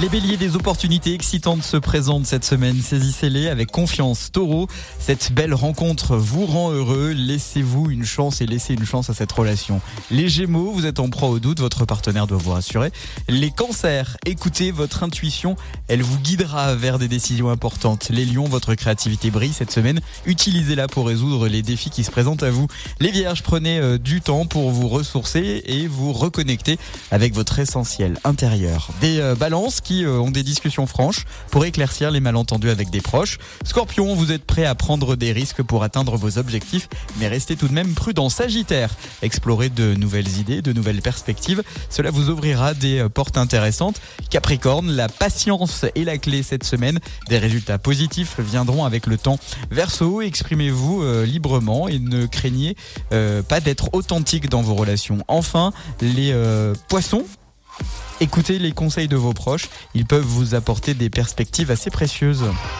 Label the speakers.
Speaker 1: Les béliers, des opportunités excitantes se présentent cette semaine. Saisissez-les avec confiance. Taureau, cette belle rencontre vous rend heureux. Laissez-vous une chance et laissez une chance à cette relation. Les gémeaux, vous êtes en proie au doute. Votre partenaire doit vous rassurer. Les cancers, écoutez votre intuition. Elle vous guidera vers des décisions importantes. Les lions, votre créativité brille cette semaine. Utilisez-la pour résoudre les défis qui se présentent à vous. Les vierges, prenez euh, du temps pour vous ressourcer et vous reconnecter avec votre essentiel intérieur. Des euh, balances euh, ont des discussions franches pour éclaircir les malentendus avec des proches. Scorpion, vous êtes prêt à prendre des risques pour atteindre vos objectifs, mais restez tout de même prudent. Sagittaire, explorez de nouvelles idées, de nouvelles perspectives. Cela vous ouvrira des euh, portes intéressantes. Capricorne, la patience est la clé cette semaine. Des résultats positifs viendront avec le temps. Verseau, exprimez-vous euh, librement et ne craignez pas d'être authentique dans vos relations. Enfin, les poissons, Écoutez les conseils de vos proches, ils peuvent vous apporter des perspectives assez précieuses.